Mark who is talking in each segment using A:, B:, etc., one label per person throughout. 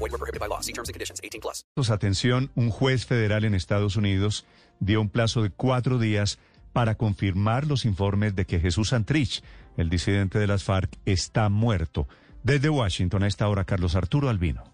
A: Void were prohibited by law. See terms and conditions. 18 plus.
B: Atención, un juez federal en Estados Unidos dio un plazo de cuatro días para confirmar los informes de que Jesús Santrich, el disidente de las FARC, está muerto. Desde Washington a esta hora, Carlos Arturo Albino.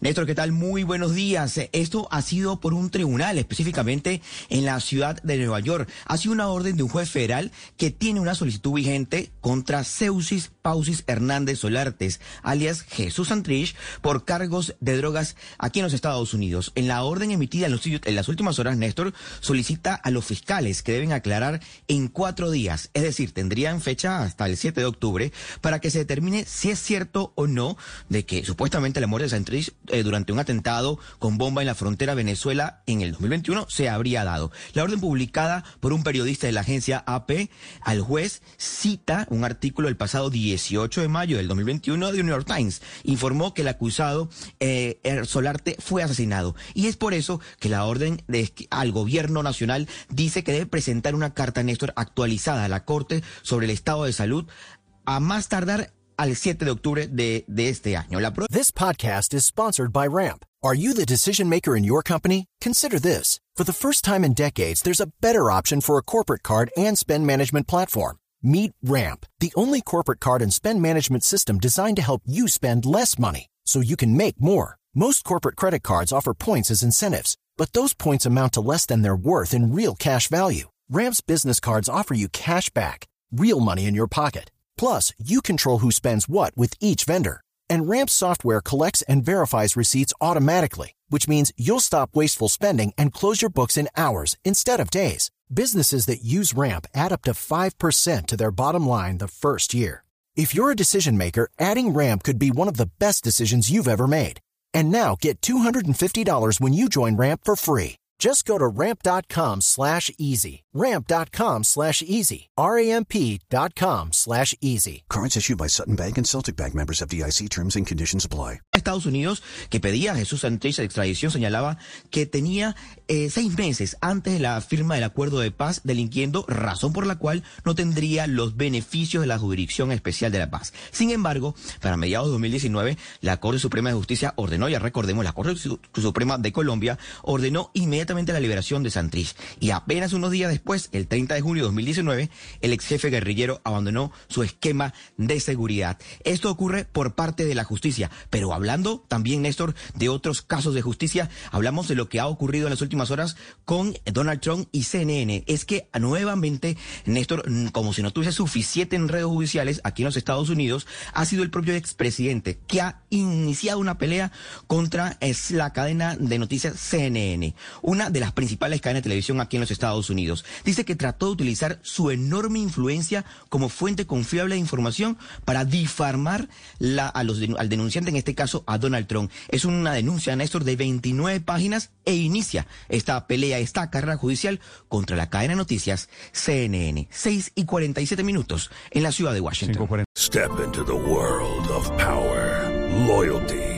C: Néstor, ¿qué tal? Muy buenos días. Esto ha sido por un tribunal, específicamente en la ciudad de Nueva York. Ha sido una orden de un juez federal que tiene una solicitud vigente contra Ceusis Pausis Hernández Solartes, alias Jesús Santrich, por cargos de drogas aquí en los Estados Unidos. En la orden emitida en, las últimas horas, Néstor solicita a los fiscales que deben aclarar en cuatro días, es decir, tendrían fecha hasta el 7 de octubre, para que se determine si es cierto o no de que supuestamente la muerte de Santrich eh, durante un atentado con bomba en la frontera Venezuela en el 2021 se habría dado. La orden publicada por un periodista de la agencia AP al juez cita un artículo del pasado 18 de mayo del 2021 de New York Times. Informó que el acusado eh, er, Solarte fue asesinado. Y es por eso que la orden de, al gobierno nacional dice que debe presentar una carta, Néstor, actualizada a la Corte sobre el estado de salud a más tardar al 7 de octubre de, de este año. La
D: This podcast is sponsored by Ramp. Are you the decision maker in your company? Consider this. For the first time in decades, there's a better option for a corporate card and spend management platform. Meet Ramp, the only corporate card and spend management system designed to help you spend less money so you can make more. Most corporate credit cards offer points as incentives, but those points amount to less than their worth in real cash value. Ramp's business cards offer you cash back, real money in your pocket. Plus, you control who spends what with each vendor. And Ramp software collects and verifies receipts automatically, which means you'll stop wasteful spending and close your books in hours instead of days. Businesses that use Ramp add up to 5% to their bottom line the first year. If you're a decision maker, adding Ramp could be one of the best decisions you've ever made. And now get $250 when you join Ramp for free. Just go to ramp.com slash easy. Ramp.com slash easy. R-A-M-P.com slash easy.
E: Cards issued by Sutton Bank and Celtic Bank members of DIC terms and conditions apply.
C: Estados Unidos, que pedía a Jesús Santrich de extradición, señalaba que tenía eh, seis meses antes de la firma del acuerdo de paz delinquiendo, razón por la cual no tendría los beneficios de la Jurisdicción Especial de la Paz. Sin embargo, para mediados de 2019, la Corte Suprema de Justicia ordenó, ya recordemos, la Corte Suprema de Colombia ordenó inmediatamente la liberación de Santrich. Y apenas unos días después, el 30 de junio de 2019, el ex jefe guerrillero abandonó su esquema de seguridad. Esto ocurre por parte de la justicia, pero hablando también, Néstor, de otros casos de justicia, hablamos de lo que ha ocurrido en las últimas horas con Donald Trump y CNN. Es que nuevamente, Néstor, como si no tuviese suficiente enredos judiciales aquí en los Estados Unidos, ha sido el propio expresidente que ha iniciado una pelea contra la cadena de noticias CNN, una de las principales cadenas de televisión aquí en los Estados Unidos. Dice que trató de utilizar su enorme influencia como fuente confiable de información para difamar la, a los, al denunciante, en este caso a Donald Trump. Es una denuncia, Néstor, de 29 páginas e inicia esta pelea, esta carrera judicial contra la cadena de noticias CNN. 6 y 47 minutos en la ciudad de Washington.
F: Step into the world of power, loyalty,